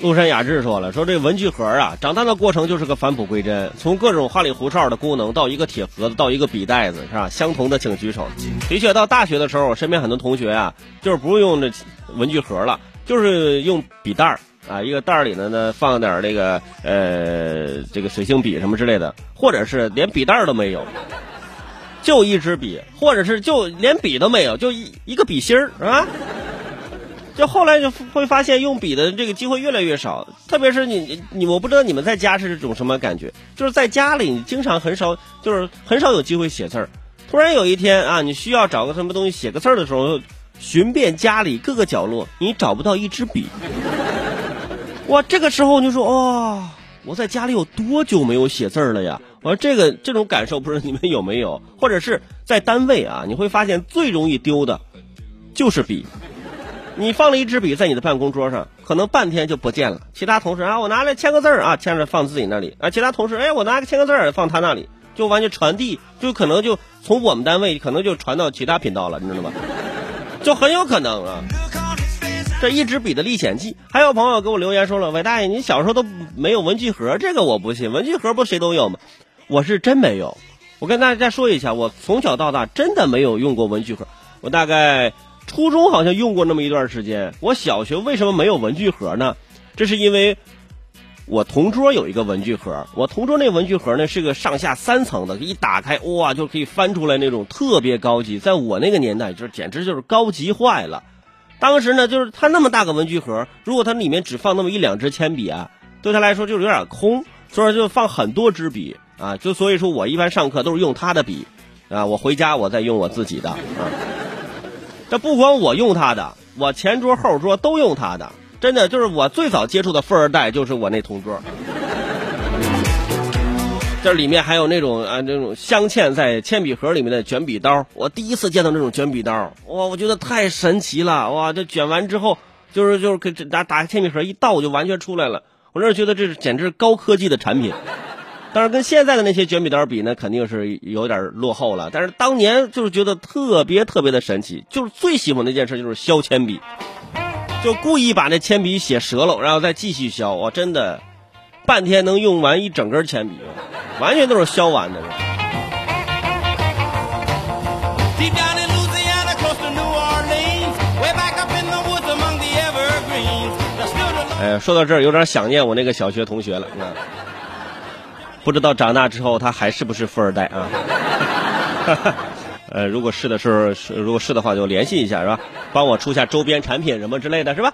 陆山雅致说了，说这文具盒啊，长大的过程就是个返璞归真，从各种花里胡哨的功能到一个铁盒子，到一个笔袋子，是吧？相同的请举手。的确，到大学的时候，我身边很多同学啊，就是不用这文具盒了，就是用笔袋儿啊，一个袋儿里呢呢放点这个呃这个水性笔什么之类的，或者是连笔袋儿都没有，就一支笔，或者是就连笔都没有，就一一个笔芯儿啊。就后来就会发现用笔的这个机会越来越少，特别是你你我不知道你们在家是这种什么感觉，就是在家里你经常很少就是很少有机会写字儿，突然有一天啊，你需要找个什么东西写个字儿的时候，寻遍家里各个角落，你找不到一支笔，哇，这个时候你就说哇，我在家里有多久没有写字儿了呀？我说这个这种感受不知道你们有没有，或者是在单位啊，你会发现最容易丢的，就是笔。你放了一支笔在你的办公桌上，可能半天就不见了。其他同事啊，我拿来签个字儿啊，签着放自己那里啊。其他同事，哎，我拿个签个字儿放他那里，就完全传递，就可能就从我们单位可能就传到其他频道了，你知道吗？就很有可能啊。这一支笔的历险记。还有朋友给我留言说了，伟大爷，你小时候都没有文具盒，这个我不信，文具盒不谁都有吗？我是真没有。我跟大家说一下，我从小到大真的没有用过文具盒，我大概。初中好像用过那么一段时间，我小学为什么没有文具盒呢？这是因为我同桌有一个文具盒，我同桌那文具盒呢是个上下三层的，一打开哇就可以翻出来那种特别高级，在我那个年代就是简直就是高级坏了。当时呢就是它那么大个文具盒，如果它里面只放那么一两支铅笔啊，对他来说就是有点空，所以就放很多支笔啊，就所以说我一般上课都是用他的笔啊，我回家我再用我自己的啊。这不光我用他的，我前桌后桌都用他的，真的就是我最早接触的富二代就是我那同桌。这里面还有那种啊，那种镶嵌在铅笔盒里面的卷笔刀，我第一次见到那种卷笔刀，哇，我觉得太神奇了，哇，这卷完之后就是就是给打打开铅笔盒一倒就完全出来了，我那觉得这是简直高科技的产品。但是跟现在的那些卷笔刀比呢，肯定是有点落后了。但是当年就是觉得特别特别的神奇，就是最喜欢的一件事就是削铅笔，就故意把那铅笔写折了，然后再继续削。我真的半天能用完一整根铅笔，完全都是削完的。哎，说到这儿有点想念我那个小学同学了。不知道长大之后他还是不是富二代啊？呃，如果是的时候，如果是的话就联系一下是吧？帮我出下周边产品什么之类的是吧？